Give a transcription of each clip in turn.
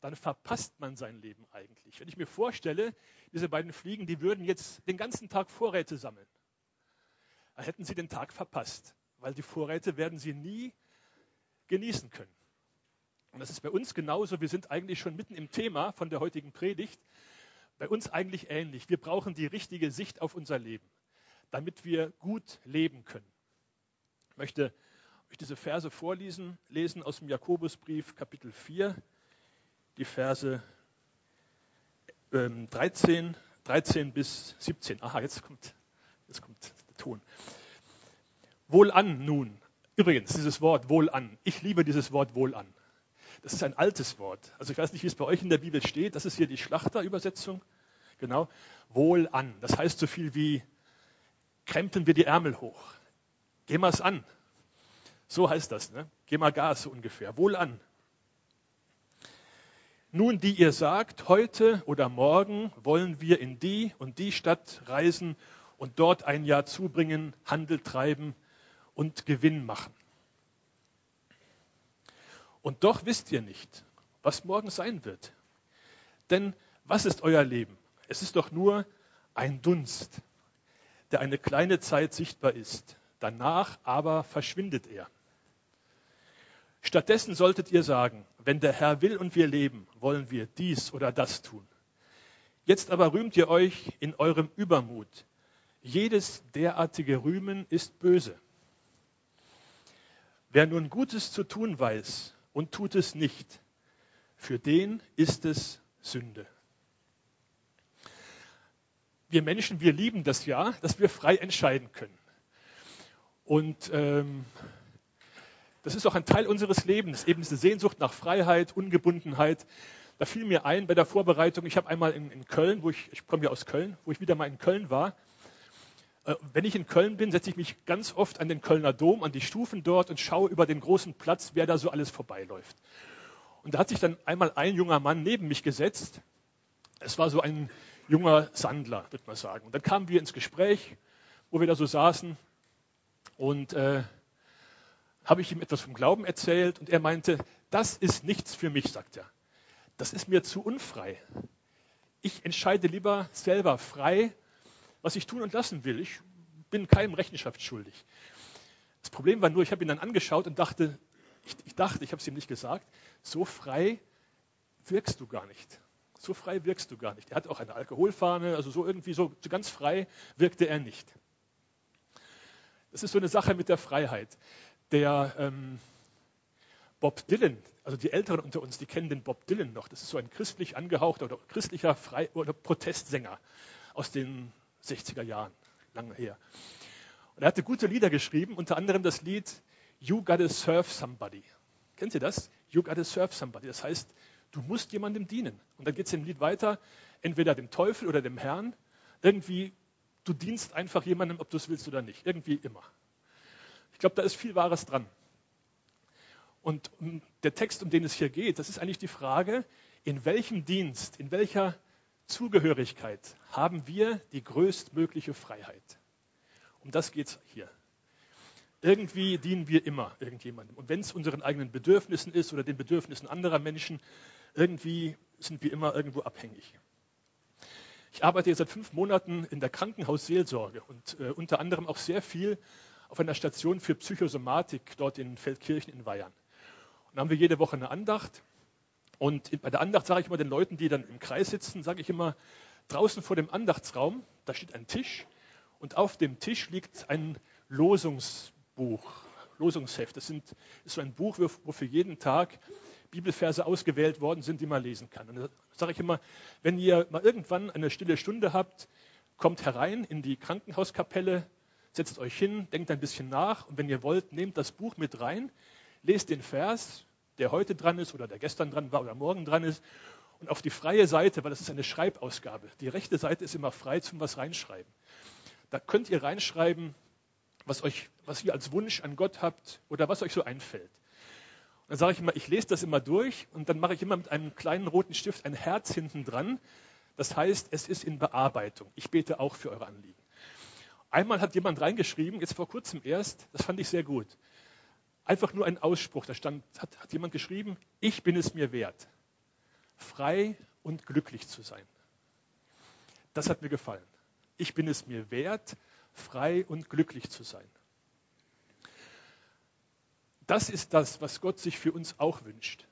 dann verpasst man sein Leben eigentlich. Wenn ich mir vorstelle, diese beiden Fliegen, die würden jetzt den ganzen Tag Vorräte sammeln, dann hätten sie den Tag verpasst, weil die Vorräte werden sie nie genießen können. Und das ist bei uns genauso. Wir sind eigentlich schon mitten im Thema von der heutigen Predigt. Bei uns eigentlich ähnlich. Wir brauchen die richtige Sicht auf unser Leben, damit wir gut leben können. Ich möchte euch diese Verse vorlesen, lesen aus dem Jakobusbrief Kapitel 4, die Verse ähm, 13, 13 bis 17. Aha, jetzt kommt, jetzt kommt der Ton. Wohlan nun. Übrigens, dieses Wort wohlan. Ich liebe dieses Wort wohlan. Das ist ein altes Wort. Also ich weiß nicht, wie es bei euch in der Bibel steht. Das ist hier die Schlachterübersetzung. Genau. Wohlan. Das heißt so viel wie krempeln wir die Ärmel hoch. Geh es an. So heißt das, ne? Geh mal Gas ungefähr. Wohlan. Nun, die ihr sagt, heute oder morgen wollen wir in die und die Stadt reisen und dort ein Jahr zubringen, Handel treiben und Gewinn machen. Und doch wisst ihr nicht, was morgen sein wird. Denn was ist euer Leben? Es ist doch nur ein Dunst, der eine kleine Zeit sichtbar ist. Danach aber verschwindet er. Stattdessen solltet ihr sagen, wenn der Herr will und wir leben, wollen wir dies oder das tun. Jetzt aber rühmt ihr euch in eurem Übermut. Jedes derartige Rühmen ist böse. Wer nun Gutes zu tun weiß und tut es nicht, für den ist es Sünde. Wir Menschen, wir lieben das ja, dass wir frei entscheiden können. Und ähm, das ist auch ein Teil unseres Lebens, eben diese Sehnsucht nach Freiheit, Ungebundenheit. Da fiel mir ein bei der Vorbereitung, ich habe einmal in, in, Köln, wo ich, ich komme ja aus Köln, wo ich wieder mal in Köln war. Äh, wenn ich in Köln bin, setze ich mich ganz oft an den Kölner Dom, an die Stufen dort und schaue über den großen Platz, wer da so alles vorbeiläuft. Und da hat sich dann einmal ein junger Mann neben mich gesetzt. Es war so ein junger Sandler, würde man sagen. Und dann kamen wir ins Gespräch, wo wir da so saßen. Und äh, habe ich ihm etwas vom Glauben erzählt und er meinte, das ist nichts für mich, sagt er. Das ist mir zu unfrei. Ich entscheide lieber selber frei, was ich tun und lassen will. Ich bin keinem Rechenschaft schuldig. Das Problem war nur, ich habe ihn dann angeschaut und dachte, ich, ich dachte, ich habe es ihm nicht gesagt, so frei wirkst du gar nicht. So frei wirkst du gar nicht. Er hat auch eine Alkoholfahne, also so irgendwie so, so ganz frei wirkte er nicht. Das ist so eine Sache mit der Freiheit der ähm, Bob Dylan, also die Älteren unter uns, die kennen den Bob Dylan noch. Das ist so ein christlich angehauchter oder christlicher Frei oder Protestsänger aus den 60er Jahren, lange her. Und er hatte gute Lieder geschrieben, unter anderem das Lied You Gotta Serve Somebody. Kennt ihr das? You Gotta Serve Somebody. Das heißt, du musst jemandem dienen. Und dann geht es im Lied weiter, entweder dem Teufel oder dem Herrn. Irgendwie, du dienst einfach jemandem, ob du es willst oder nicht. Irgendwie immer. Ich glaube, da ist viel Wahres dran. Und der Text, um den es hier geht, das ist eigentlich die Frage, in welchem Dienst, in welcher Zugehörigkeit haben wir die größtmögliche Freiheit? Um das geht es hier. Irgendwie dienen wir immer irgendjemandem. Und wenn es unseren eigenen Bedürfnissen ist oder den Bedürfnissen anderer Menschen, irgendwie sind wir immer irgendwo abhängig. Ich arbeite jetzt seit fünf Monaten in der Krankenhausseelsorge und äh, unter anderem auch sehr viel auf einer Station für Psychosomatik dort in Feldkirchen in Weyern. Und da haben wir jede Woche eine Andacht. Und bei der Andacht sage ich immer den Leuten, die dann im Kreis sitzen, sage ich immer, draußen vor dem Andachtsraum, da steht ein Tisch und auf dem Tisch liegt ein Losungsbuch, Losungsheft. Das sind, ist so ein Buch, wo für jeden Tag Bibelverse ausgewählt worden sind, die man lesen kann. Und da sage ich immer, wenn ihr mal irgendwann eine stille Stunde habt, kommt herein in die Krankenhauskapelle, setzt euch hin, denkt ein bisschen nach und wenn ihr wollt, nehmt das Buch mit rein, lest den Vers, der heute dran ist oder der gestern dran war oder morgen dran ist und auf die freie Seite, weil das ist eine Schreibausgabe. Die rechte Seite ist immer frei zum was reinschreiben. Da könnt ihr reinschreiben, was, euch, was ihr als Wunsch an Gott habt oder was euch so einfällt. Und dann sage ich immer, ich lese das immer durch und dann mache ich immer mit einem kleinen roten Stift ein Herz hinten dran. Das heißt, es ist in Bearbeitung. Ich bete auch für eure Anliegen. Einmal hat jemand reingeschrieben, jetzt vor kurzem erst, das fand ich sehr gut. Einfach nur ein Ausspruch, da stand, hat, hat jemand geschrieben, ich bin es mir wert. frei und glücklich zu sein. Das hat mir gefallen. Ich bin es mir wert, frei und glücklich zu sein. Das ist das, was Gott sich für uns auch wünscht.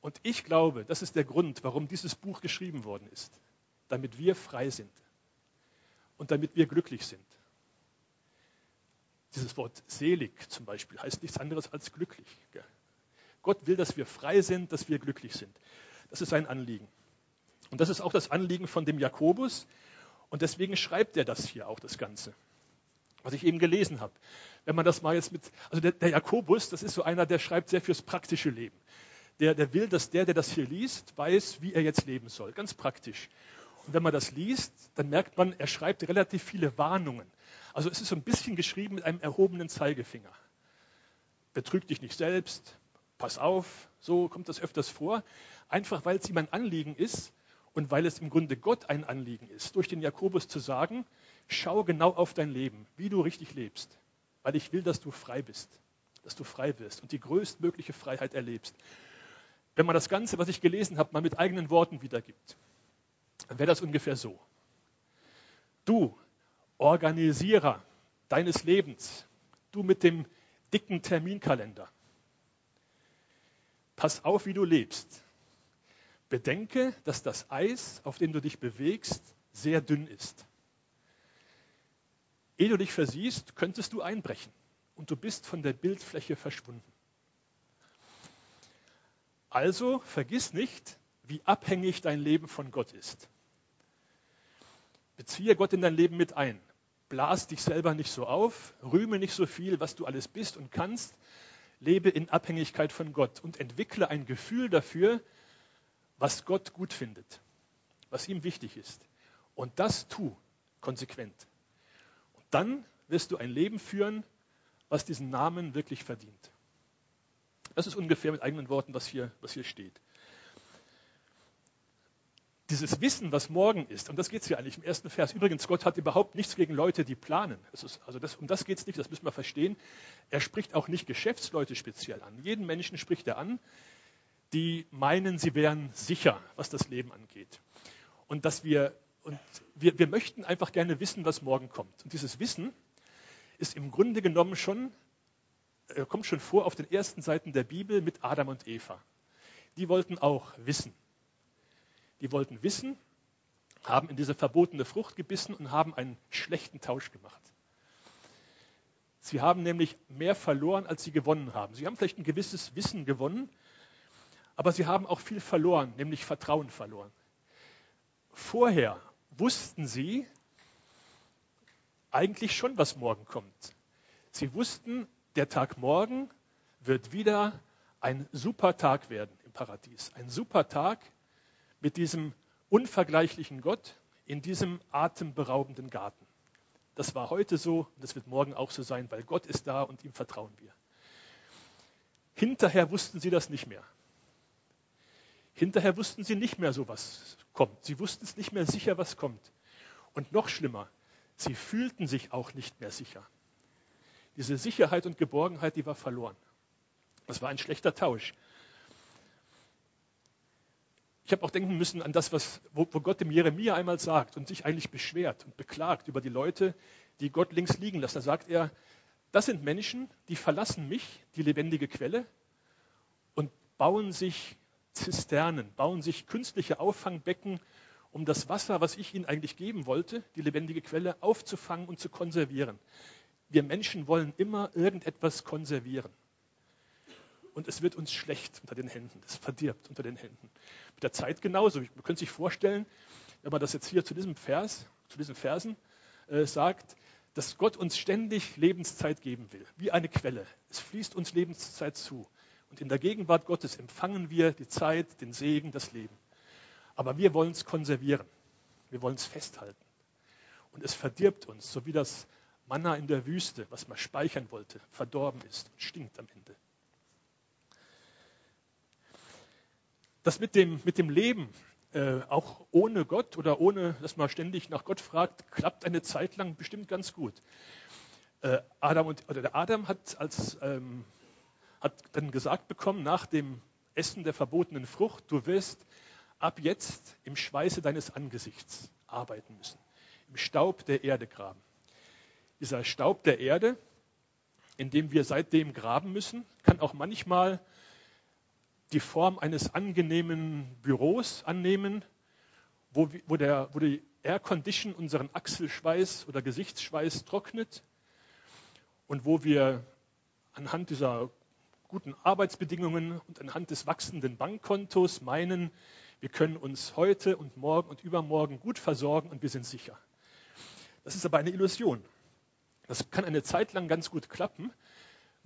Und ich glaube, das ist der Grund, warum dieses Buch geschrieben worden ist, damit wir frei sind und damit wir glücklich sind. Dieses Wort selig zum Beispiel heißt nichts anderes als glücklich. Gott will, dass wir frei sind, dass wir glücklich sind. Das ist sein Anliegen. Und das ist auch das Anliegen von dem Jakobus. Und deswegen schreibt er das hier auch, das Ganze was ich eben gelesen habe. Wenn man das mal jetzt mit, also der, der, Jakobus, das ist so einer, der schreibt sehr fürs praktische Leben. Der, der will, dass der, der das hier liest, weiß, wie er jetzt leben soll. Ganz praktisch. Und wenn man das liest, dann merkt man, er schreibt relativ viele Warnungen. Also es ist so ein bisschen geschrieben mit einem erhobenen Zeigefinger. Betrüg dich nicht selbst, pass auf, so kommt das öfters vor. Einfach weil es ihm ein Anliegen ist und weil es im Grunde Gott ein Anliegen ist, durch den Jakobus zu sagen, Schau genau auf dein Leben, wie du richtig lebst, weil ich will, dass du frei bist, dass du frei wirst und die größtmögliche Freiheit erlebst. Wenn man das Ganze, was ich gelesen habe, mal mit eigenen Worten wiedergibt, dann wäre das ungefähr so. Du, Organisierer deines Lebens, du mit dem dicken Terminkalender, pass auf, wie du lebst. Bedenke, dass das Eis, auf dem du dich bewegst, sehr dünn ist. Ehe du dich versiehst, könntest du einbrechen und du bist von der Bildfläche verschwunden. Also vergiss nicht, wie abhängig dein Leben von Gott ist. Beziehe Gott in dein Leben mit ein. Blas dich selber nicht so auf, rühme nicht so viel, was du alles bist und kannst. Lebe in Abhängigkeit von Gott und entwickle ein Gefühl dafür, was Gott gut findet, was ihm wichtig ist. Und das tu konsequent dann wirst du ein Leben führen, was diesen Namen wirklich verdient. Das ist ungefähr mit eigenen Worten, was hier, was hier steht. Dieses Wissen, was morgen ist, und das geht es hier eigentlich im ersten Vers. Übrigens, Gott hat überhaupt nichts gegen Leute, die planen. Ist, also das, um das geht es nicht, das müssen wir verstehen. Er spricht auch nicht Geschäftsleute speziell an. Jeden Menschen spricht er an, die meinen, sie wären sicher, was das Leben angeht. Und dass wir und wir, wir möchten einfach gerne wissen, was morgen kommt. Und dieses Wissen ist im Grunde genommen schon, äh, kommt schon vor auf den ersten Seiten der Bibel mit Adam und Eva. Die wollten auch wissen. Die wollten wissen, haben in diese verbotene Frucht gebissen und haben einen schlechten Tausch gemacht. Sie haben nämlich mehr verloren, als sie gewonnen haben. Sie haben vielleicht ein gewisses Wissen gewonnen, aber sie haben auch viel verloren, nämlich Vertrauen verloren. Vorher wussten sie eigentlich schon, was morgen kommt. Sie wussten, der Tag morgen wird wieder ein super Tag werden im Paradies. Ein super Tag mit diesem unvergleichlichen Gott in diesem atemberaubenden Garten. Das war heute so und das wird morgen auch so sein, weil Gott ist da und ihm vertrauen wir. Hinterher wussten sie das nicht mehr. Hinterher wussten sie nicht mehr so, was kommt. Sie wussten es nicht mehr sicher, was kommt. Und noch schlimmer, sie fühlten sich auch nicht mehr sicher. Diese Sicherheit und Geborgenheit, die war verloren. Das war ein schlechter Tausch. Ich habe auch denken müssen an das, was, wo, wo Gott dem Jeremia einmal sagt und sich eigentlich beschwert und beklagt über die Leute, die Gott links liegen lassen. Da sagt er, das sind Menschen, die verlassen mich, die lebendige Quelle, und bauen sich Zisternen, bauen sich künstliche Auffangbecken, um das Wasser, was ich ihnen eigentlich geben wollte, die lebendige Quelle, aufzufangen und zu konservieren. Wir Menschen wollen immer irgendetwas konservieren. Und es wird uns schlecht unter den Händen. Es verdirbt unter den Händen. Mit der Zeit genauso. Man könnte sich vorstellen, wenn man das jetzt hier zu diesem Vers, zu diesen Versen äh, sagt, dass Gott uns ständig Lebenszeit geben will, wie eine Quelle. Es fließt uns Lebenszeit zu. Und in der Gegenwart Gottes empfangen wir die Zeit, den Segen, das Leben. Aber wir wollen es konservieren. Wir wollen es festhalten. Und es verdirbt uns, so wie das Manna in der Wüste, was man speichern wollte, verdorben ist und stinkt am Ende. Das mit dem, mit dem Leben, äh, auch ohne Gott oder ohne, dass man ständig nach Gott fragt, klappt eine Zeit lang bestimmt ganz gut. Äh, Adam und, oder der Adam hat als ähm, hat dann gesagt bekommen nach dem Essen der verbotenen Frucht, du wirst ab jetzt im Schweiße deines Angesichts arbeiten müssen, im Staub der Erde graben. Dieser Staub der Erde, in dem wir seitdem graben müssen, kann auch manchmal die Form eines angenehmen Büros annehmen, wo, wo, der, wo die Air Condition unseren Achselschweiß oder Gesichtsschweiß trocknet und wo wir anhand dieser guten Arbeitsbedingungen und anhand des wachsenden Bankkontos meinen, wir können uns heute und morgen und übermorgen gut versorgen und wir sind sicher. Das ist aber eine Illusion. Das kann eine Zeit lang ganz gut klappen.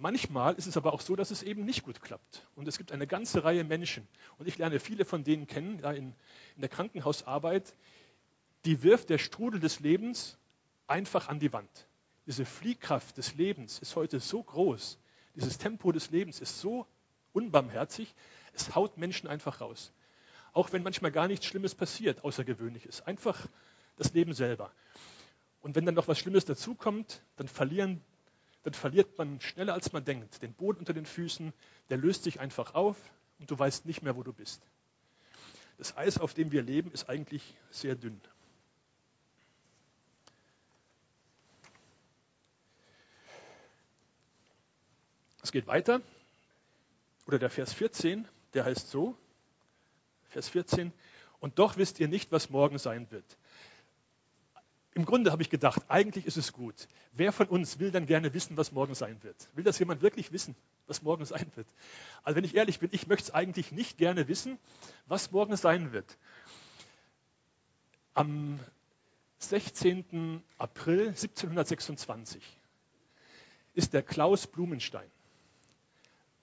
Manchmal ist es aber auch so, dass es eben nicht gut klappt. Und es gibt eine ganze Reihe Menschen, und ich lerne viele von denen kennen, da in, in der Krankenhausarbeit, die wirft der Strudel des Lebens einfach an die Wand. Diese Fliehkraft des Lebens ist heute so groß, dieses Tempo des Lebens ist so unbarmherzig, es haut Menschen einfach raus. Auch wenn manchmal gar nichts Schlimmes passiert, Außergewöhnliches. Einfach das Leben selber. Und wenn dann noch was Schlimmes dazukommt, dann, verlieren, dann verliert man schneller, als man denkt. Den Boden unter den Füßen, der löst sich einfach auf und du weißt nicht mehr, wo du bist. Das Eis, auf dem wir leben, ist eigentlich sehr dünn. Es geht weiter. Oder der Vers 14, der heißt so, Vers 14, und doch wisst ihr nicht, was morgen sein wird. Im Grunde habe ich gedacht, eigentlich ist es gut. Wer von uns will dann gerne wissen, was morgen sein wird? Will das jemand wirklich wissen, was morgen sein wird? Also wenn ich ehrlich bin, ich möchte es eigentlich nicht gerne wissen, was morgen sein wird. Am 16. April 1726 ist der Klaus Blumenstein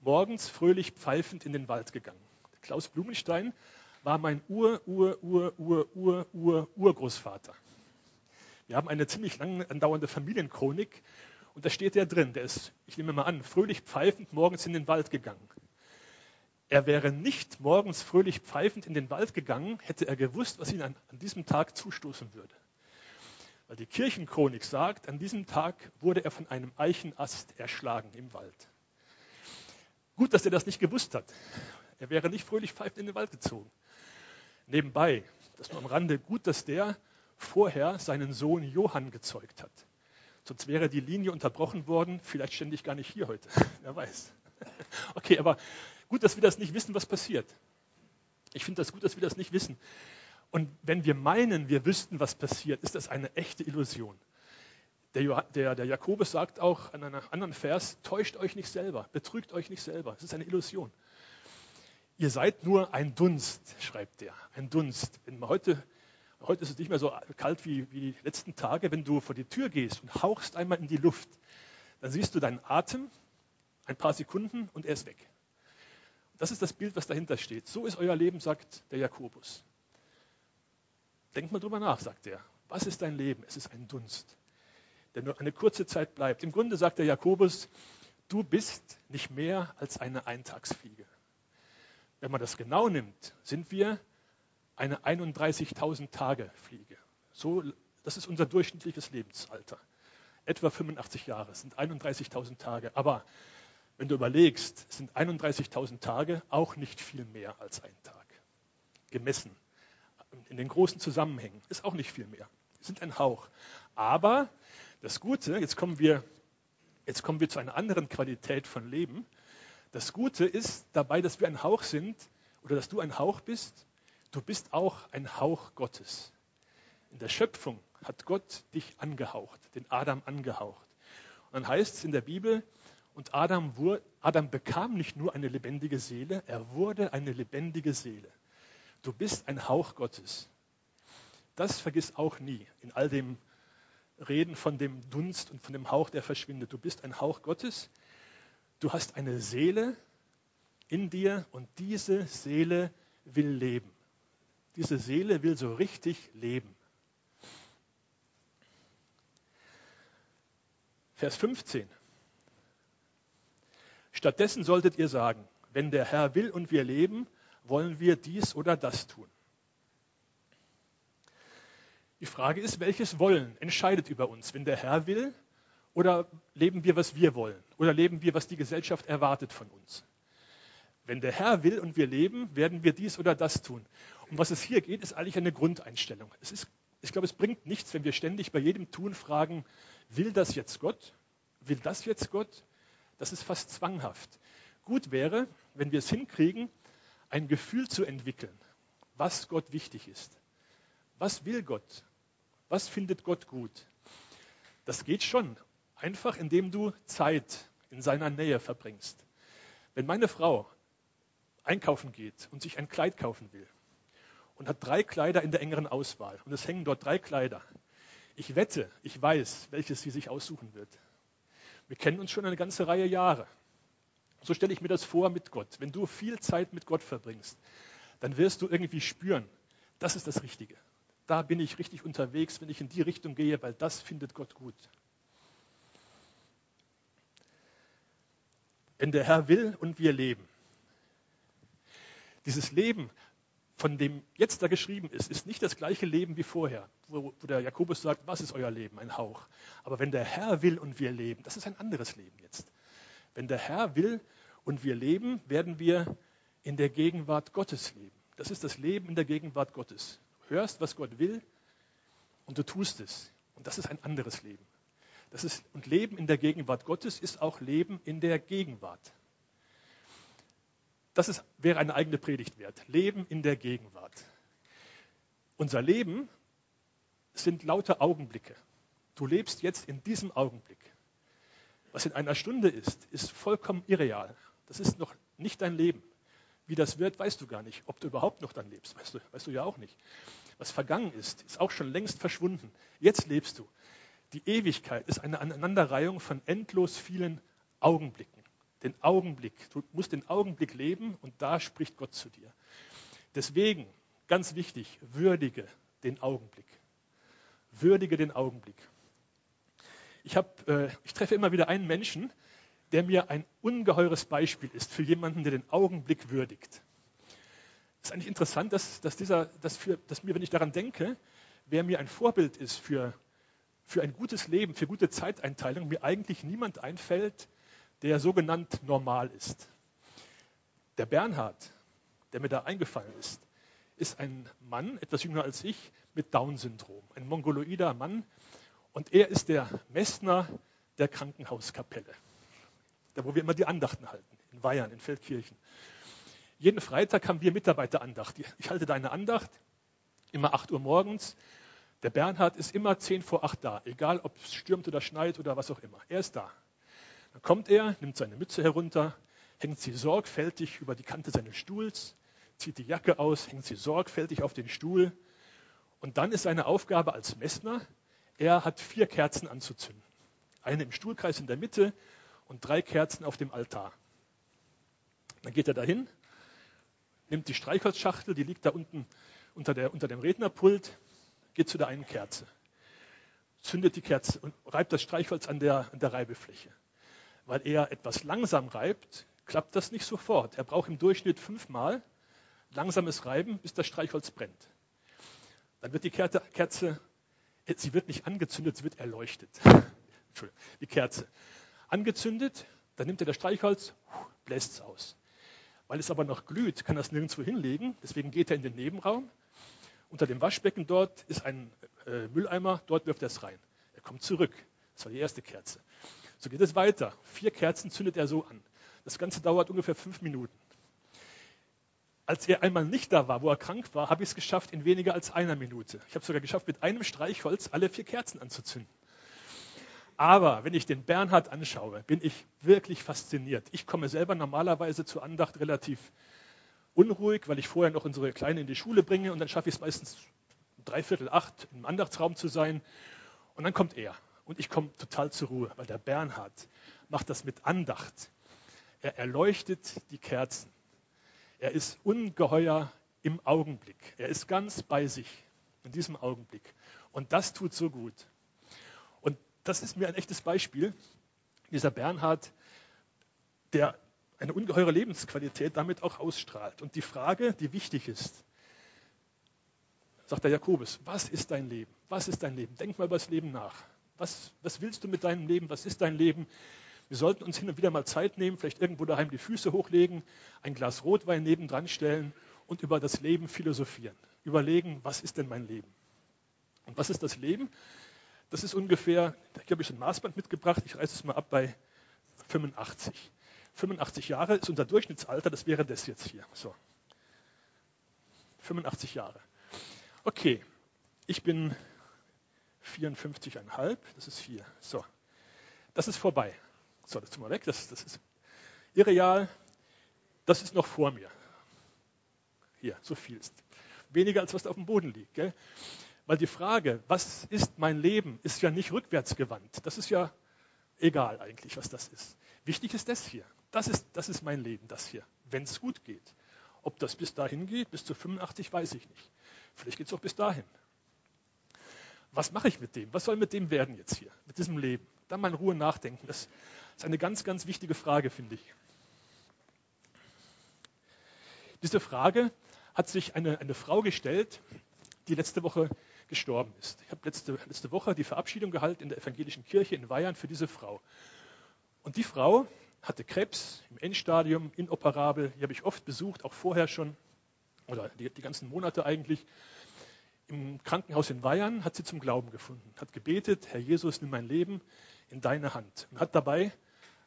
morgens fröhlich pfeifend in den Wald gegangen. Klaus Blumenstein war mein Ur, Ur, Ur, Ur, Ur, Ur, Urgroßvater. Wir haben eine ziemlich lang andauernde Familienchronik und da steht er drin. Der ist, ich nehme mal an, fröhlich pfeifend morgens in den Wald gegangen. Er wäre nicht morgens fröhlich pfeifend in den Wald gegangen, hätte er gewusst, was ihn an, an diesem Tag zustoßen würde. Weil die Kirchenchronik sagt, an diesem Tag wurde er von einem Eichenast erschlagen im Wald. Gut, dass er das nicht gewusst hat. Er wäre nicht fröhlich pfeifend in den Wald gezogen. Nebenbei, das nur am Rande, gut, dass der vorher seinen Sohn Johann gezeugt hat. Sonst wäre die Linie unterbrochen worden, vielleicht ständig gar nicht hier heute. Wer weiß. Okay, aber gut, dass wir das nicht wissen, was passiert. Ich finde das gut, dass wir das nicht wissen. Und wenn wir meinen, wir wüssten, was passiert, ist das eine echte Illusion. Der, der, der Jakobus sagt auch an einem anderen Vers, täuscht euch nicht selber, betrügt euch nicht selber. Es ist eine Illusion. Ihr seid nur ein Dunst, schreibt er, ein Dunst. Wenn man heute, heute ist es nicht mehr so kalt wie, wie die letzten Tage, wenn du vor die Tür gehst und hauchst einmal in die Luft, dann siehst du deinen Atem, ein paar Sekunden und er ist weg. Das ist das Bild, was dahinter steht. So ist euer Leben, sagt der Jakobus. Denkt mal drüber nach, sagt er. Was ist dein Leben? Es ist ein Dunst der nur eine kurze Zeit bleibt. Im Grunde sagt der Jakobus, du bist nicht mehr als eine Eintagsfliege. Wenn man das genau nimmt, sind wir eine 31.000 Tage Fliege. So, das ist unser durchschnittliches Lebensalter. Etwa 85 Jahre sind 31.000 Tage. Aber wenn du überlegst, sind 31.000 Tage auch nicht viel mehr als ein Tag. Gemessen in den großen Zusammenhängen ist auch nicht viel mehr. Sind ein Hauch. Aber das Gute, jetzt kommen wir, jetzt kommen wir zu einer anderen Qualität von Leben. Das Gute ist dabei, dass wir ein Hauch sind oder dass du ein Hauch bist. Du bist auch ein Hauch Gottes. In der Schöpfung hat Gott dich angehaucht, den Adam angehaucht. Und dann heißt es in der Bibel, und Adam, wurde, Adam bekam nicht nur eine lebendige Seele, er wurde eine lebendige Seele. Du bist ein Hauch Gottes. Das vergiss auch nie in all dem reden von dem Dunst und von dem Hauch, der verschwindet. Du bist ein Hauch Gottes. Du hast eine Seele in dir und diese Seele will leben. Diese Seele will so richtig leben. Vers 15. Stattdessen solltet ihr sagen, wenn der Herr will und wir leben, wollen wir dies oder das tun. Die Frage ist, welches Wollen entscheidet über uns? Wenn der Herr will oder leben wir, was wir wollen? Oder leben wir, was die Gesellschaft erwartet von uns? Wenn der Herr will und wir leben, werden wir dies oder das tun. Um was es hier geht, ist eigentlich eine Grundeinstellung. Es ist, ich glaube, es bringt nichts, wenn wir ständig bei jedem Tun fragen, will das jetzt Gott? Will das jetzt Gott? Das ist fast zwanghaft. Gut wäre, wenn wir es hinkriegen, ein Gefühl zu entwickeln, was Gott wichtig ist. Was will Gott? Was findet Gott gut? Das geht schon, einfach indem du Zeit in seiner Nähe verbringst. Wenn meine Frau einkaufen geht und sich ein Kleid kaufen will und hat drei Kleider in der engeren Auswahl und es hängen dort drei Kleider, ich wette, ich weiß, welches sie sich aussuchen wird. Wir kennen uns schon eine ganze Reihe Jahre. So stelle ich mir das vor mit Gott. Wenn du viel Zeit mit Gott verbringst, dann wirst du irgendwie spüren, das ist das Richtige. Da bin ich richtig unterwegs, wenn ich in die Richtung gehe, weil das findet Gott gut. Wenn der Herr will und wir leben. Dieses Leben, von dem jetzt da geschrieben ist, ist nicht das gleiche Leben wie vorher, wo, wo, der Jakobus sagt, was ist euer Leben? Ein Hauch. Aber wenn der Herr will und wir leben, das ist ein anderes Leben jetzt. Wenn der Herr will und wir leben, werden wir in der Gegenwart Gottes leben. Das ist das Leben in der Gegenwart Gottes. Du hörst, was Gott will und du tust es. Und das ist ein anderes Leben. Das ist, und Leben in der Gegenwart Gottes ist auch Leben in der Gegenwart. Das ist, wäre eine eigene Predigt wert. Leben in der Gegenwart. Unser Leben sind lauter Augenblicke. Du lebst jetzt in diesem Augenblick. Was in einer Stunde ist, ist vollkommen irreal. Das ist noch nicht dein Leben. Wie das wird, weißt du gar nicht. Ob du überhaupt noch dann lebst, weißt du, weißt du ja auch nicht. Was vergangen ist, ist auch schon längst verschwunden. Jetzt lebst du. Die Ewigkeit ist eine Aneinanderreihung von endlos vielen Augenblicken den Augenblick. Du musst den Augenblick leben und da spricht Gott zu dir. Deswegen, ganz wichtig, würdige den Augenblick. Würdige den Augenblick. Ich, hab, äh, ich treffe immer wieder einen Menschen, der mir ein ungeheures Beispiel ist für jemanden, der den Augenblick würdigt. Es ist eigentlich interessant, dass, dass, dieser, dass, für, dass mir, wenn ich daran denke, wer mir ein Vorbild ist für, für ein gutes Leben, für gute Zeiteinteilung, mir eigentlich niemand einfällt, der sogenannt normal ist. Der Bernhard, der mir da eingefallen ist, ist ein Mann, etwas jünger als ich, mit Down-Syndrom, ein mongoloider Mann. Und er ist der Messner der Krankenhauskapelle, da wo wir immer die Andachten halten, in Weihern, in Feldkirchen. Jeden Freitag haben wir Mitarbeiterandacht. Ich halte da eine Andacht, immer 8 Uhr morgens. Der Bernhard ist immer 10 vor 8 da, egal ob es stürmt oder schneit oder was auch immer. Er ist da. Dann kommt er, nimmt seine Mütze herunter, hängt sie sorgfältig über die Kante seines Stuhls, zieht die Jacke aus, hängt sie sorgfältig auf den Stuhl. Und dann ist seine Aufgabe als Messner, er hat vier Kerzen anzuzünden. Eine im Stuhlkreis in der Mitte und drei Kerzen auf dem Altar. Dann geht er dahin, nimmt die Streichholzschachtel, die liegt da unten unter, der, unter dem Rednerpult, geht zu der einen Kerze, zündet die Kerze und reibt das Streichholz an der, an der Reibefläche weil er etwas langsam reibt, klappt das nicht sofort. Er braucht im Durchschnitt fünfmal langsames Reiben, bis das Streichholz brennt. Dann wird die Kerze, sie wird nicht angezündet, sie wird erleuchtet. Entschuldigung, die Kerze. Angezündet, dann nimmt er das Streichholz, bläst es aus. Weil es aber noch glüht, kann er es nirgendwo hinlegen, deswegen geht er in den Nebenraum. Unter dem Waschbecken dort ist ein äh, Mülleimer, dort wirft er es rein. Er kommt zurück. Das war die erste Kerze. So geht es weiter. Vier Kerzen zündet er so an. Das Ganze dauert ungefähr fünf Minuten. Als er einmal nicht da war, wo er krank war, habe ich es geschafft in weniger als einer Minute. Ich habe es sogar geschafft, mit einem Streichholz alle vier Kerzen anzuzünden. Aber wenn ich den Bernhard anschaue, bin ich wirklich fasziniert. Ich komme selber normalerweise zur Andacht relativ unruhig, weil ich vorher noch unsere Kleine in die Schule bringe und dann schaffe ich es meistens dreiviertel acht im Andachtsraum zu sein. Und dann kommt er und ich komme total zur Ruhe, weil der Bernhard macht das mit Andacht. Er erleuchtet die Kerzen. Er ist ungeheuer im Augenblick. Er ist ganz bei sich in diesem Augenblick. Und das tut so gut. Und das ist mir ein echtes Beispiel. Dieser Bernhard, der eine ungeheure Lebensqualität damit auch ausstrahlt. Und die Frage, die wichtig ist, sagt der Jakobus, was ist dein Leben? Was ist dein Leben? Denk mal über das Leben nach. Was, was willst du mit deinem Leben? Was ist dein Leben? Wir sollten uns hin und wieder mal Zeit nehmen, vielleicht irgendwo daheim die Füße hochlegen, ein Glas Rotwein nebendran stellen und über das Leben philosophieren. Überlegen, was ist denn mein Leben? Und was ist das Leben? Das ist ungefähr, hier habe ich ein Maßband mitgebracht, ich reiße es mal ab bei 85. 85 Jahre ist unser Durchschnittsalter, das wäre das jetzt hier. So. 85 Jahre. Okay, ich bin 54,5, das ist 4. So, das ist vorbei. So, das tun wir weg, das, das ist irreal. Das ist noch vor mir. Hier, so viel ist. Weniger als was da auf dem Boden liegt. Gell? Weil die Frage, was ist mein Leben, ist ja nicht rückwärtsgewandt. Das ist ja egal eigentlich, was das ist. Wichtig ist das hier. Das ist, das ist mein Leben, das hier, wenn es gut geht. Ob das bis dahin geht, bis zu 85, weiß ich nicht. Vielleicht geht es auch bis dahin. Was mache ich mit dem? Was soll mit dem werden jetzt hier, mit diesem Leben? Dann mal in Ruhe nachdenken. Das ist eine ganz, ganz wichtige Frage, finde ich. Diese Frage hat sich eine, eine Frau gestellt, die letzte Woche gestorben ist. Ich habe letzte, letzte Woche die Verabschiedung gehalten in der evangelischen Kirche in Weihern für diese Frau. Und die Frau hatte Krebs im Endstadium, inoperabel. Die habe ich oft besucht, auch vorher schon, oder die, die ganzen Monate eigentlich. Im Krankenhaus in Weihern hat sie zum Glauben gefunden, hat gebetet, Herr Jesus, nimm mein Leben in deine Hand. Und hat dabei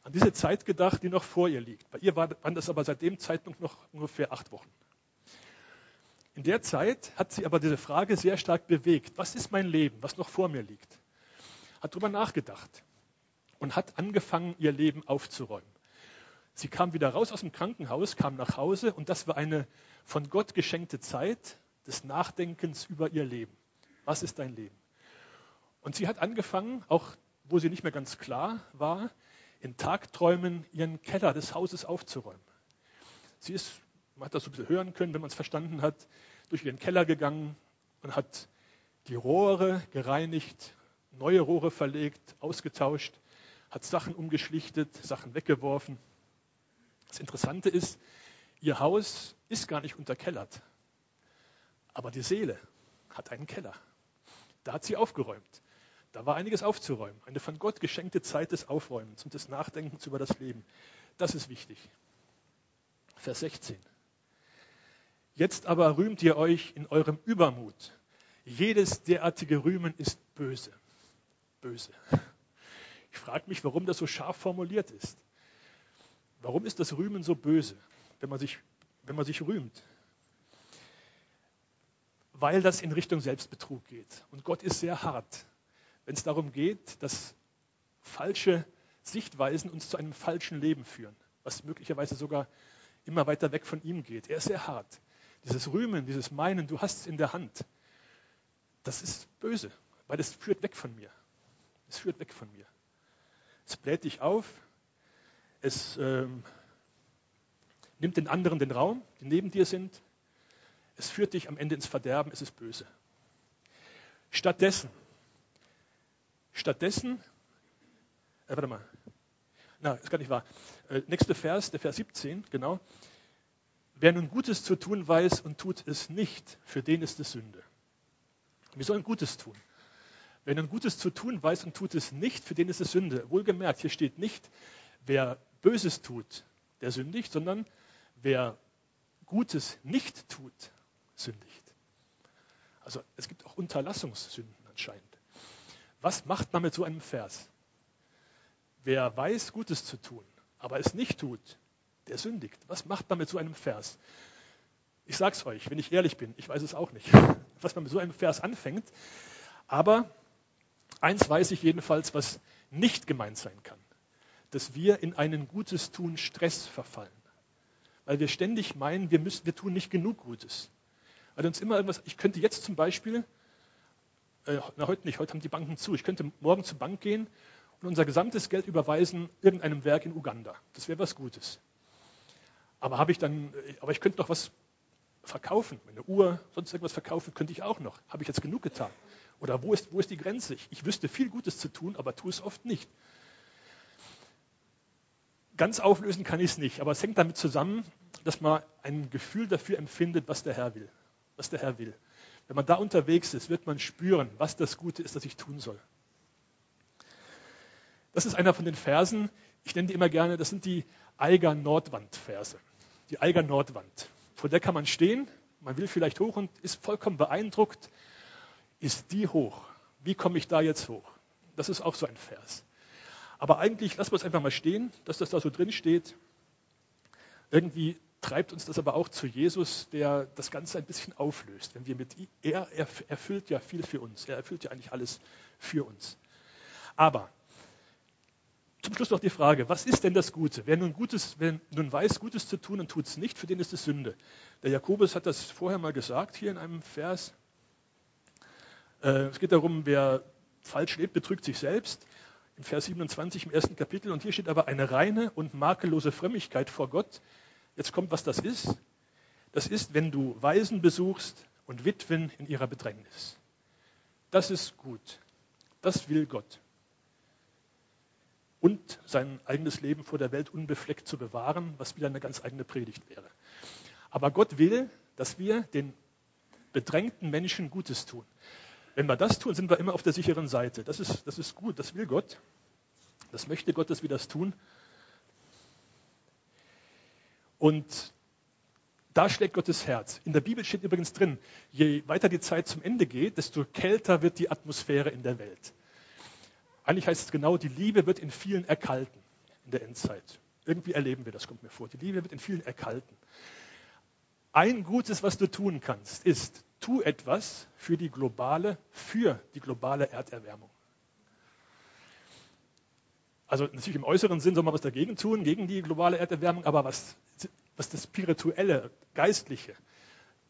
an diese Zeit gedacht, die noch vor ihr liegt. Bei ihr waren das aber seit dem Zeitpunkt noch ungefähr acht Wochen. In der Zeit hat sie aber diese Frage sehr stark bewegt. Was ist mein Leben, was noch vor mir liegt? Hat darüber nachgedacht und hat angefangen, ihr Leben aufzuräumen. Sie kam wieder raus aus dem Krankenhaus, kam nach Hause und das war eine von Gott geschenkte Zeit des Nachdenkens über ihr Leben. Was ist dein Leben? Und sie hat angefangen, auch wo sie nicht mehr ganz klar war, in Tagträumen ihren Keller des Hauses aufzuräumen. Sie ist, man hat das so ein bisschen hören können, wenn man es verstanden hat, durch ihren Keller gegangen und hat die Rohre gereinigt, neue Rohre verlegt, ausgetauscht, hat Sachen umgeschlichtet, Sachen weggeworfen. Das Interessante ist, ihr Haus ist gar nicht unterkellert, aber die Seele hat einen Keller. Da hat sie aufgeräumt. Da war einiges aufzuräumen. Eine von Gott geschenkte Zeit des Aufräumens und des Nachdenkens über das Leben. Das ist wichtig. Vers 16. Jetzt aber rühmt ihr euch in eurem Übermut. Jedes derartige Rühmen ist böse. Böse. Ich frage mich, warum das so scharf formuliert ist. Warum ist das Rühmen so böse, wenn man sich, wenn man sich rühmt? Weil das in Richtung Selbstbetrug geht. Und Gott ist sehr hart wenn es darum geht, dass falsche Sichtweisen uns zu einem falschen Leben führen, was möglicherweise sogar immer weiter weg von ihm geht. Er ist sehr hart. Dieses Rühmen, dieses Meinen, du hast es in der Hand, das ist böse, weil es führt weg von mir. Es führt weg von mir. Es bläht dich auf, es ähm, nimmt den anderen den Raum, die neben dir sind. Es führt dich am Ende ins Verderben, es ist böse. Stattdessen Stattdessen, äh, warte mal, na, ist gar nicht wahr. Äh, nächster Vers, der Vers 17, genau. Wer nun Gutes zu tun weiß und tut es nicht, für den ist es Sünde. Wir sollen Gutes tun. Wer nun Gutes zu tun weiß und tut es nicht, für den ist es Sünde. Wohlgemerkt, hier steht nicht, wer Böses tut, der sündigt, sondern wer Gutes nicht tut, sündigt. Also es gibt auch Unterlassungssünden anscheinend. Was macht man mit so einem Vers? Wer weiß, Gutes zu tun, aber es nicht tut, der sündigt. Was macht man mit so einem Vers? Ich sage es euch, wenn ich ehrlich bin, ich weiß es auch nicht, was man mit so einem Vers anfängt. Aber eins weiß ich jedenfalls, was nicht gemeint sein kann, dass wir in einen Gutes tun Stress verfallen. Weil wir ständig meinen, wir, müssen, wir tun nicht genug Gutes. Weil uns immer irgendwas, ich könnte jetzt zum Beispiel äh, na heute nicht, heute haben die Banken zu. Ich könnte morgen zur Bank gehen und unser gesamtes Geld überweisen irgendeinem Werk in Uganda. Das wäre was Gutes. Aber habe ich dann, äh, aber ich könnte doch was verkaufen, eine Uhr, sonst irgendwas verkaufen, könnte ich auch noch. Habe ich jetzt genug getan? Oder wo ist, wo ist die Grenze? Ich wüsste viel Gutes zu tun, aber tue es oft nicht. Ganz auflösen kann ich es nicht, aber es hängt damit zusammen, dass man ein Gefühl dafür empfindet, was der Herr will. Was der Herr will. Wenn man da unterwegs ist, wird man spüren, was das Gute ist, das ich tun soll. Das ist einer von den Versen, Ich nenne die immer gerne, das sind die Eiger Nordwand-Verse. Die Eiger Nordwand. Vor der kann man stehen, man will vielleicht hoch und ist vollkommen beeindruckt. Ist die hoch? Wie komme ich da jetzt hoch? Das ist auch so ein Vers. Aber eigentlich lassen wir es einfach mal stehen, dass das da so drin steht. Irgendwie treibt uns das aber auch zu Jesus, der das Ganze ein bisschen auflöst. Wenn wir mit ihm, er, er erfüllt ja viel für uns. Er erfüllt ja eigentlich alles für uns. Aber zum Schluss noch die Frage, was ist denn das Gute? Wer nun, Gutes, wer nun weiß, Gutes zu tun und tut es nicht, für den ist es Sünde. Der Jakobus hat das vorher mal gesagt, hier in einem Vers. Äh, es geht darum, wer falsch lebt, betrügt sich selbst. In Vers 27 im ersten Kapitel. Und hier steht aber eine reine und makellose Frömmigkeit vor Gott, Jetzt kommt, was das ist. Das ist, wenn du Waisen besuchst und Witwen in ihrer Bedrängnis. Das ist gut. Das will Gott. Und sein eigenes Leben vor der Welt unbefleckt zu bewahren, was wieder eine ganz eigene Predigt wäre. Aber Gott will, dass wir den bedrängten Menschen Gutes tun. Wenn wir das tun, sind wir immer auf der sicheren Seite. Das ist, das ist gut, das will Gott. Das möchte Gott, dass wir das tun. Und da schlägt Gottes Herz. In der Bibel steht übrigens drin, je weiter die Zeit zum Ende geht, desto kälter wird die Atmosphäre in der Welt. Eigentlich heißt es genau, die Liebe wird in vielen erkalten in der Endzeit. Irgendwie erleben wir das, kommt mir vor. Die Liebe wird in vielen erkalten. Ein Gutes, was du tun kannst, ist, tu etwas für die globale, für die globale Erderwärmung. Also natürlich im äußeren Sinn soll man was dagegen tun, gegen die globale Erderwärmung, aber was was das Spirituelle, Geistliche,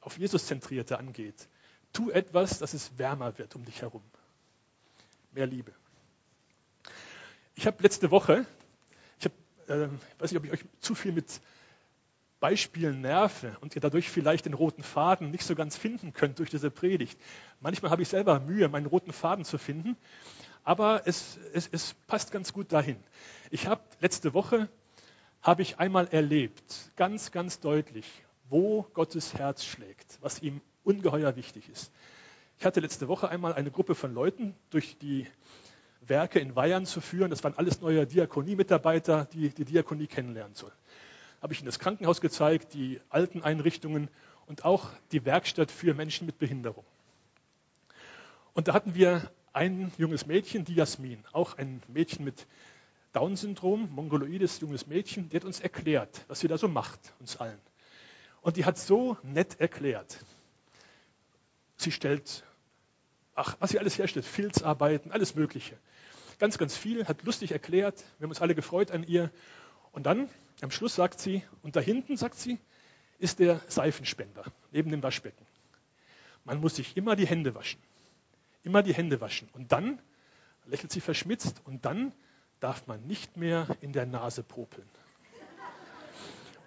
auf Jesus zentrierte angeht. Tu etwas, dass es wärmer wird um dich herum. Mehr Liebe. Ich habe letzte Woche, ich habe, äh, weiß nicht, ob ich euch zu viel mit Beispielen nerve und ihr dadurch vielleicht den roten Faden nicht so ganz finden könnt durch diese Predigt. Manchmal habe ich selber Mühe, meinen roten Faden zu finden, aber es, es, es passt ganz gut dahin. Ich habe letzte Woche habe ich einmal erlebt, ganz, ganz deutlich, wo Gottes Herz schlägt, was ihm ungeheuer wichtig ist. Ich hatte letzte Woche einmal eine Gruppe von Leuten durch die Werke in Weihern zu führen. Das waren alles neue Diakonie-Mitarbeiter, die die Diakonie kennenlernen sollen. Habe ich ihnen das Krankenhaus gezeigt, die alten Einrichtungen und auch die Werkstatt für Menschen mit Behinderung. Und da hatten wir ein junges Mädchen, die Jasmin, auch ein Mädchen mit Down-Syndrom, mongoloides junges Mädchen, die hat uns erklärt, was sie da so macht, uns allen. Und die hat so nett erklärt. Sie stellt, ach, was sie alles herstellt, Filzarbeiten, alles Mögliche. Ganz, ganz viel, hat lustig erklärt. Wir haben uns alle gefreut an ihr. Und dann, am Schluss sagt sie, und da hinten, sagt sie, ist der Seifenspender neben dem Waschbecken. Man muss sich immer die Hände waschen. Immer die Hände waschen. Und dann, lächelt sie verschmitzt, und dann darf man nicht mehr in der Nase popeln.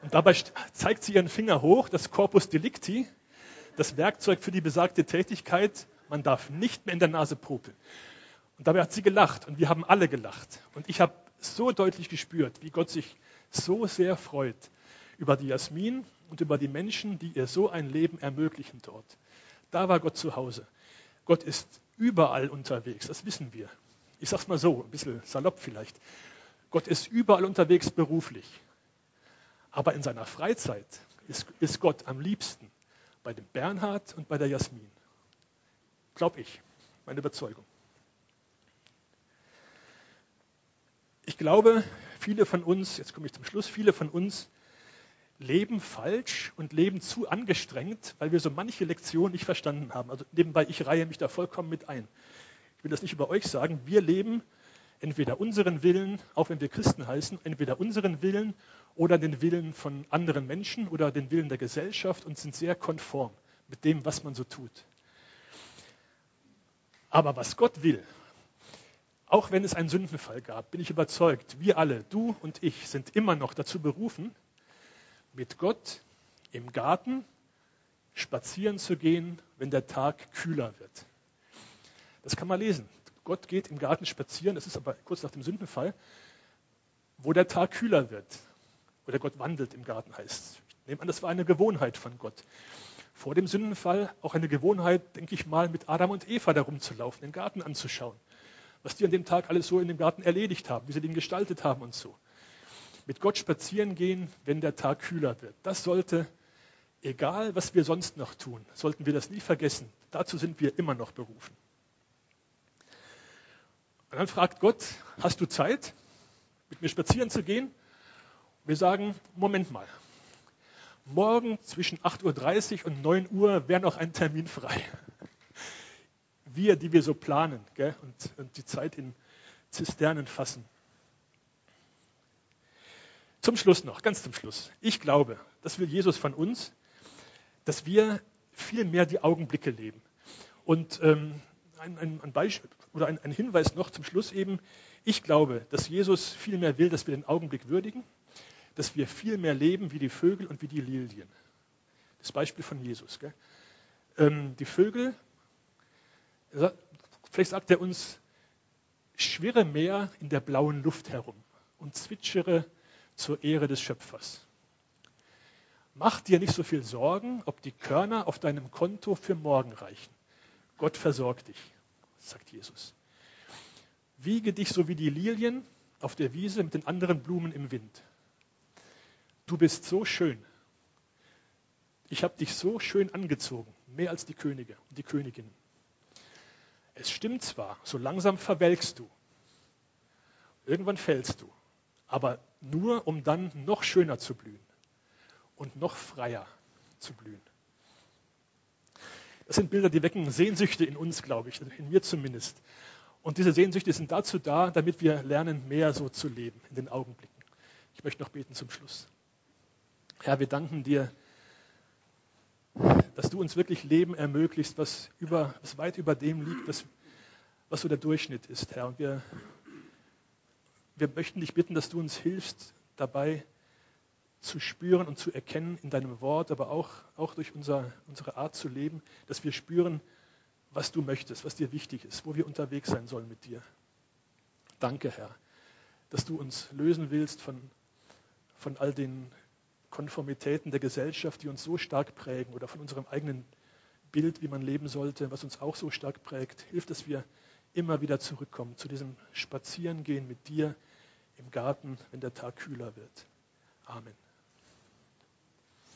Und dabei zeigt sie ihren Finger hoch, das Corpus Delicti, das Werkzeug für die besagte Tätigkeit. Man darf nicht mehr in der Nase popeln. Und dabei hat sie gelacht und wir haben alle gelacht. Und ich habe so deutlich gespürt, wie Gott sich so sehr freut über die Jasmin und über die Menschen, die ihr so ein Leben ermöglichen dort. Da war Gott zu Hause. Gott ist überall unterwegs, das wissen wir ich sage es mal so, ein bisschen salopp vielleicht, Gott ist überall unterwegs beruflich. Aber in seiner Freizeit ist, ist Gott am liebsten bei dem Bernhard und bei der Jasmin. Glaube ich, meine Überzeugung. Ich glaube, viele von uns, jetzt komme ich zum Schluss, viele von uns leben falsch und leben zu angestrengt, weil wir so manche Lektionen nicht verstanden haben. Also nebenbei, ich reihe mich da vollkommen mit ein ich will das nicht über euch sagen, wir leben entweder unseren Willen, auch wenn wir Christen heißen, entweder unseren Willen oder den Willen von anderen Menschen oder den Willen der Gesellschaft und sind sehr konform mit dem, was man so tut. Aber was Gott will, auch wenn es einen Sündenfall gab, bin ich überzeugt, wir alle, du und ich, sind immer noch dazu berufen, mit Gott im Garten spazieren zu gehen, wenn der Tag kühler wird. Das kann man lesen. Gott geht im Garten spazieren, das ist aber kurz nach dem Sündenfall, wo der Tag kühler wird. Oder Gott wandelt im Garten heißt. Ich nehme an, das war eine Gewohnheit von Gott. Vor dem Sündenfall auch eine Gewohnheit, denke ich mal, mit Adam und Eva darum zu laufen, den Garten anzuschauen. Was die an dem Tag alles so in dem Garten erledigt haben, wie sie den gestaltet haben und so. Mit Gott spazieren gehen, wenn der Tag kühler wird. Das sollte, egal was wir sonst noch tun, sollten wir das nie vergessen. Dazu sind wir immer noch berufen. Und dann fragt Gott, hast du Zeit, mit mir spazieren zu gehen? Wir sagen, Moment mal. Morgen zwischen 8.30 Uhr und 9 Uhr wäre noch ein Termin frei. Wir, die wir so planen gell, und, und die Zeit in Zisternen fassen. Zum Schluss noch, ganz zum Schluss. Ich glaube, das will Jesus von uns, dass wir viel mehr die Augenblicke leben. Und ähm, ein, ein, Beispiel oder ein, ein Hinweis noch zum Schluss eben. Ich glaube, dass Jesus viel mehr will, dass wir den Augenblick würdigen, dass wir viel mehr leben wie die Vögel und wie die Lilien. Das Beispiel von Jesus. Ähm, die Vögel, vielleicht sagt er uns, schwirre mehr in der blauen Luft herum und zwitschere zur Ehre des Schöpfers. Mach dir nicht so viel Sorgen, ob die Körner auf deinem Konto für morgen reichen. Gott versorgt dich, sagt Jesus. Wiege dich so wie die Lilien auf der Wiese mit den anderen Blumen im Wind. Du bist so schön. Ich habe dich so schön angezogen, mehr als die Könige und die Königin. Es stimmt zwar, so langsam verwelkst du. Irgendwann fällst du. Aber nur, um dann noch schöner zu blühen und noch freier zu blühen. Das sind Bilder, die wecken Sehnsüchte in uns, glaube ich, in mir zumindest. Und diese Sehnsüchte sind dazu da, damit wir lernen, mehr so zu leben in den Augenblicken. Ich möchte noch beten zum Schluss. Herr, wir danken dir, dass du uns wirklich Leben ermöglicht, was, über, was weit über dem liegt, was, was so der Durchschnitt ist, Herr. Und wir, wir möchten dich bitten, dass du uns hilfst, dabei zu spüren und zu erkennen in deinem Wort, aber auch, auch durch unser, unsere Art zu leben, dass wir spüren, was du möchtest, was dir wichtig ist, wo wir unterwegs sein sollen mit dir. Danke, Herr, dass du uns lösen willst von, von all den Konformitäten der Gesellschaft, die uns so stark prägen oder von unserem eigenen Bild, wie man leben sollte, was uns auch so stark prägt. Hilf, dass wir immer wieder zurückkommen zu diesem Spazierengehen mit dir im Garten, wenn der Tag kühler wird. Amen.